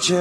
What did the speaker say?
家